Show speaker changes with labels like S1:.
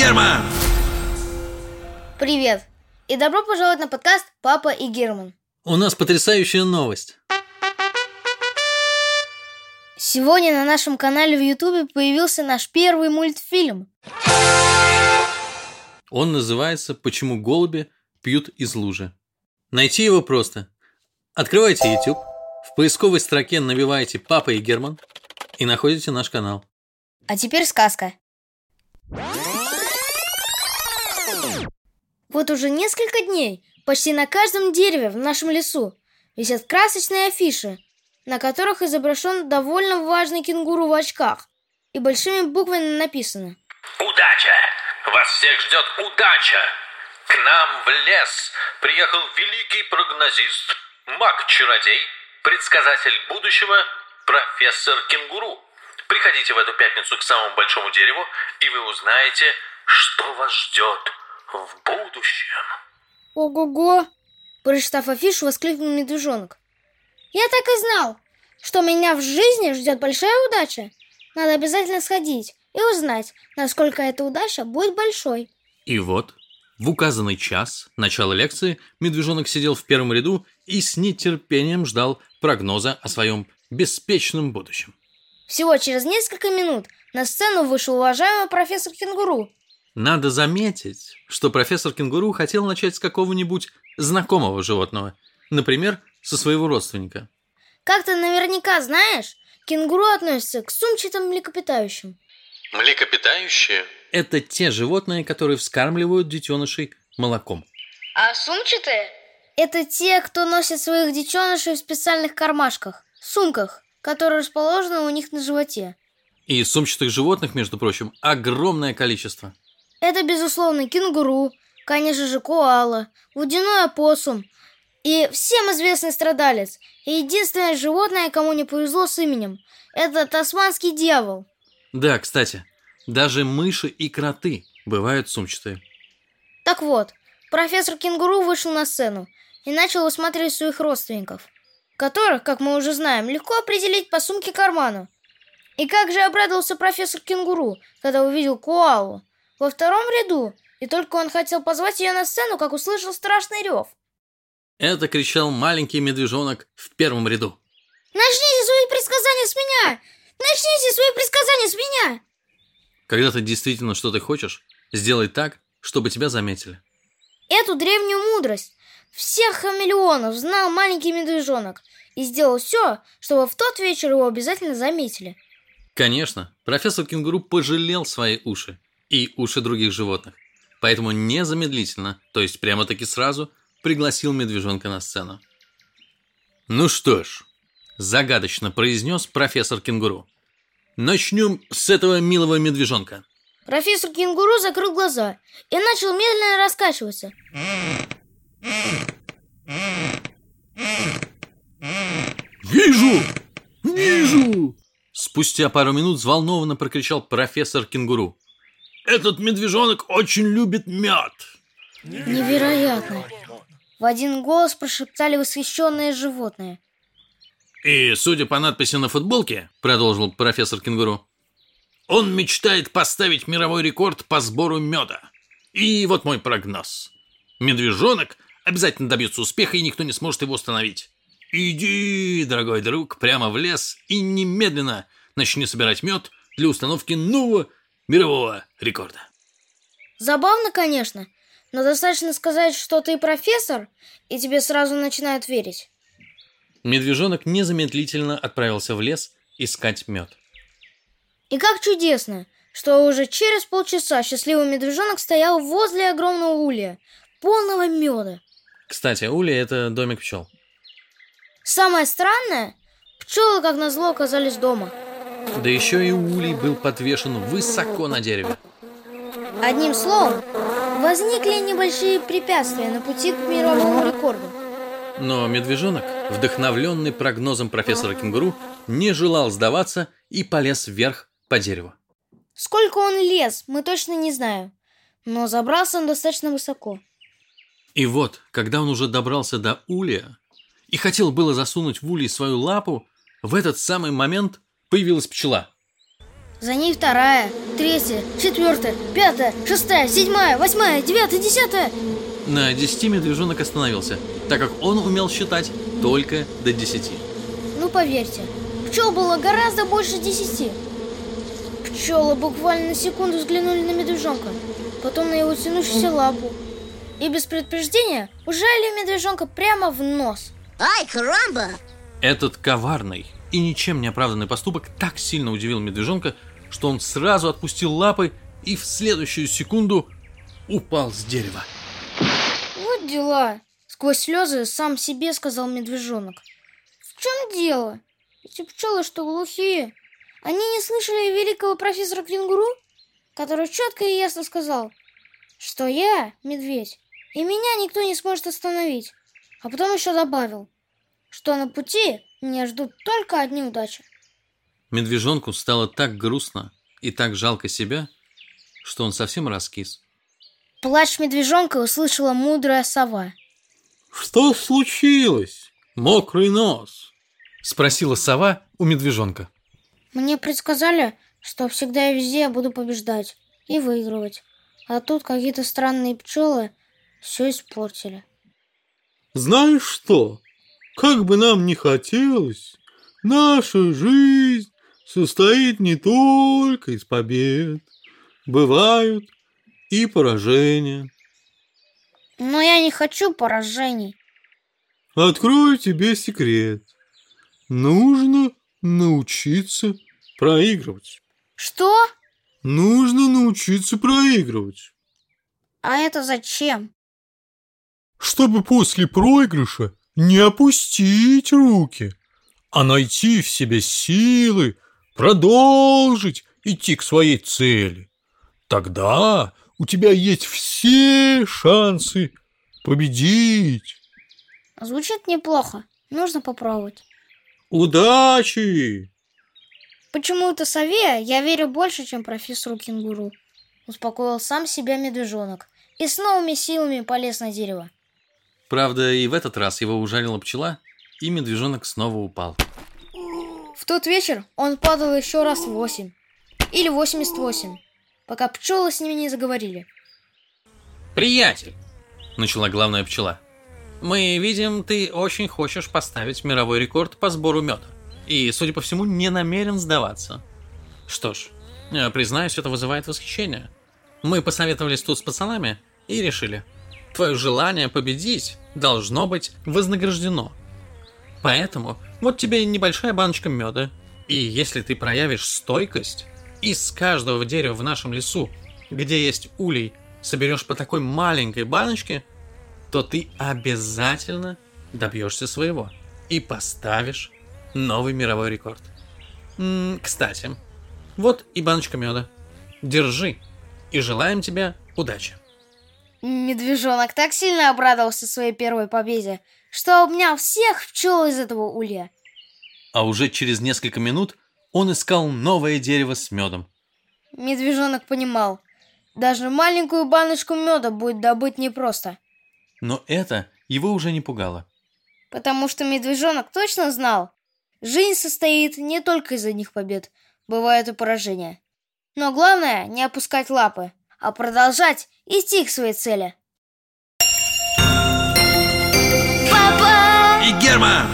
S1: Герман!
S2: Привет! И добро пожаловать на подкаст «Папа и Герман».
S3: У нас потрясающая новость.
S2: Сегодня на нашем канале в Ютубе появился наш первый мультфильм.
S3: Он называется «Почему голуби пьют из лужи». Найти его просто. Открывайте YouTube, в поисковой строке набиваете «Папа и Герман» и находите наш канал.
S2: А теперь сказка. Вот уже несколько дней почти на каждом дереве в нашем лесу висят красочные афиши, на которых изображен довольно важный кенгуру в очках и большими буквами написано
S4: Удача! Вас всех ждет удача! К нам в лес приехал великий прогнозист, маг-чародей, предсказатель будущего, профессор кенгуру. Приходите в эту пятницу к самому большому дереву, и вы узнаете, что вас ждет в будущем.
S2: Ого-го! Прочитав афишу, воскликнул медвежонок. Я так и знал, что меня в жизни ждет большая удача. Надо обязательно сходить и узнать, насколько эта удача будет большой.
S3: И вот, в указанный час начала лекции медвежонок сидел в первом ряду и с нетерпением ждал прогноза о своем беспечном будущем.
S2: Всего через несколько минут на сцену вышел уважаемый профессор Кенгуру.
S3: Надо заметить, что профессор Кенгуру хотел начать с какого-нибудь знакомого животного, например, со своего родственника.
S2: Как ты наверняка знаешь, кенгуру относятся к сумчатым млекопитающим.
S3: Млекопитающие – это те животные, которые вскармливают детенышей молоком.
S2: А сумчатые? Это те, кто носит своих детенышей в специальных кармашках, сумках, которые расположены у них на животе.
S3: И сумчатых животных, между прочим, огромное количество.
S2: Это, безусловно, кенгуру, конечно же, коала, водяной опоссум и всем известный страдалец. И единственное животное, кому не повезло с именем, это тасманский дьявол.
S3: Да, кстати, даже мыши и кроты бывают сумчатые.
S2: Так вот, профессор кенгуру вышел на сцену и начал осматривать своих родственников, которых, как мы уже знаем, легко определить по сумке карману. И как же обрадовался профессор кенгуру, когда увидел коалу во втором ряду, и только он хотел позвать ее на сцену, как услышал страшный рев.
S3: Это кричал маленький медвежонок в первом ряду.
S2: Начните свои предсказания с меня! Начните свои предсказания с меня!
S3: Когда ты действительно что-то хочешь, сделай так, чтобы тебя заметили.
S2: Эту древнюю мудрость всех хамелеонов знал маленький медвежонок и сделал все, чтобы в тот вечер его обязательно заметили.
S3: Конечно, профессор кенгуру пожалел свои уши и уши других животных. Поэтому незамедлительно, то есть прямо-таки сразу, пригласил медвежонка на сцену. «Ну что ж», – загадочно произнес профессор кенгуру. «Начнем с этого милого медвежонка».
S2: Профессор кенгуру закрыл глаза и начал медленно раскачиваться.
S3: «Вижу! Вижу!» Спустя пару минут взволнованно прокричал профессор кенгуру. «Этот медвежонок очень любит мед!»
S2: Невероятно! В один голос прошептали восхищенные животные.
S3: «И, судя по надписи на футболке, — продолжил профессор кенгуру, — он мечтает поставить мировой рекорд по сбору меда. И вот мой прогноз. Медвежонок обязательно добьется успеха, и никто не сможет его остановить. Иди, дорогой друг, прямо в лес и немедленно начни собирать мед для установки нового мирового рекорда.
S2: Забавно, конечно, но достаточно сказать, что ты профессор, и тебе сразу начинают верить.
S3: Медвежонок незамедлительно отправился в лес искать мед.
S2: И как чудесно, что уже через полчаса счастливый медвежонок стоял возле огромного улья, полного меда.
S3: Кстати, улья – это домик пчел.
S2: Самое странное, пчелы, как назло, оказались дома.
S3: Да еще и улей был подвешен высоко на дереве.
S2: Одним словом, возникли небольшие препятствия на пути к мировому рекорду.
S3: Но медвежонок, вдохновленный прогнозом профессора кенгуру, не желал сдаваться и полез вверх по дереву.
S2: Сколько он лез, мы точно не знаем, но забрался он достаточно высоко.
S3: И вот, когда он уже добрался до улья и хотел было засунуть в улей свою лапу, в этот самый момент появилась пчела.
S2: За ней вторая, третья, четвертая, пятая, шестая, седьмая, восьмая, девятая, десятая.
S3: На десяти медвежонок остановился, так как он умел считать только до десяти.
S2: Ну, поверьте, пчел было гораздо больше десяти. Пчелы буквально на секунду взглянули на медвежонка, потом на его тянущуюся лапу. И без предупреждения ужали медвежонка прямо в нос.
S1: Ай, карамба!
S3: Этот коварный и ничем не оправданный поступок так сильно удивил медвежонка, что он сразу отпустил лапы и в следующую секунду упал с дерева.
S2: Вот дела. Сквозь слезы сам себе сказал медвежонок. В чем дело? Эти пчелы что, глухие? Они не слышали великого профессора Кенгуру, который четко и ясно сказал, что я медведь, и меня никто не сможет остановить. А потом еще добавил, что на пути меня ждут только одни удачи.
S3: Медвежонку стало так грустно и так жалко себя, что он совсем раскис.
S2: Плач медвежонка услышала мудрая сова.
S3: «Что случилось, мокрый нос?» Спросила сова у медвежонка.
S2: Мне предсказали, что всегда и везде я буду побеждать и выигрывать. А тут какие-то странные пчелы все испортили.
S5: Знаешь что? Как бы нам ни хотелось, наша жизнь состоит не только из побед. Бывают и поражения.
S2: Но я не хочу поражений.
S5: Открою тебе секрет. Нужно научиться проигрывать.
S2: Что?
S5: Нужно научиться проигрывать.
S2: А это зачем?
S5: Чтобы после проигрыша не опустить руки, а найти в себе силы продолжить идти к своей цели. Тогда у тебя есть все шансы победить.
S2: Звучит неплохо. Нужно попробовать.
S5: Удачи!
S2: Почему-то сове я верю больше, чем профессору кенгуру. Успокоил сам себя медвежонок и с новыми силами полез на дерево.
S3: Правда, и в этот раз его ужалила пчела, и медвежонок снова упал.
S2: В тот вечер он падал еще раз восемь. Или восемьдесят восемь, пока пчелы с ними не заговорили.
S3: «Приятель!» – начала главная пчела. «Мы видим, ты очень хочешь поставить мировой рекорд по сбору меда. И, судя по всему, не намерен сдаваться. Что ж, э, признаюсь, это вызывает восхищение. Мы посоветовались тут с пацанами и решили, твое желание победить должно быть вознаграждено. Поэтому вот тебе небольшая баночка меда. И если ты проявишь стойкость, из каждого дерева в нашем лесу, где есть улей, соберешь по такой маленькой баночке, то ты обязательно добьешься своего и поставишь новый мировой рекорд. М, кстати, вот и баночка меда. Держи и желаем тебе удачи.
S2: Медвежонок так сильно обрадовался своей первой победе, что обнял всех пчел из этого улья.
S3: А уже через несколько минут он искал новое дерево с медом.
S2: Медвежонок понимал, даже маленькую баночку меда будет добыть непросто,
S3: Но это его уже не пугало.
S2: потому что медвежонок точно знал, жизнь состоит не только из одних побед, бывают и поражения. Но главное не опускать лапы, а продолжать идти к своей цели. Папа!
S3: И Герман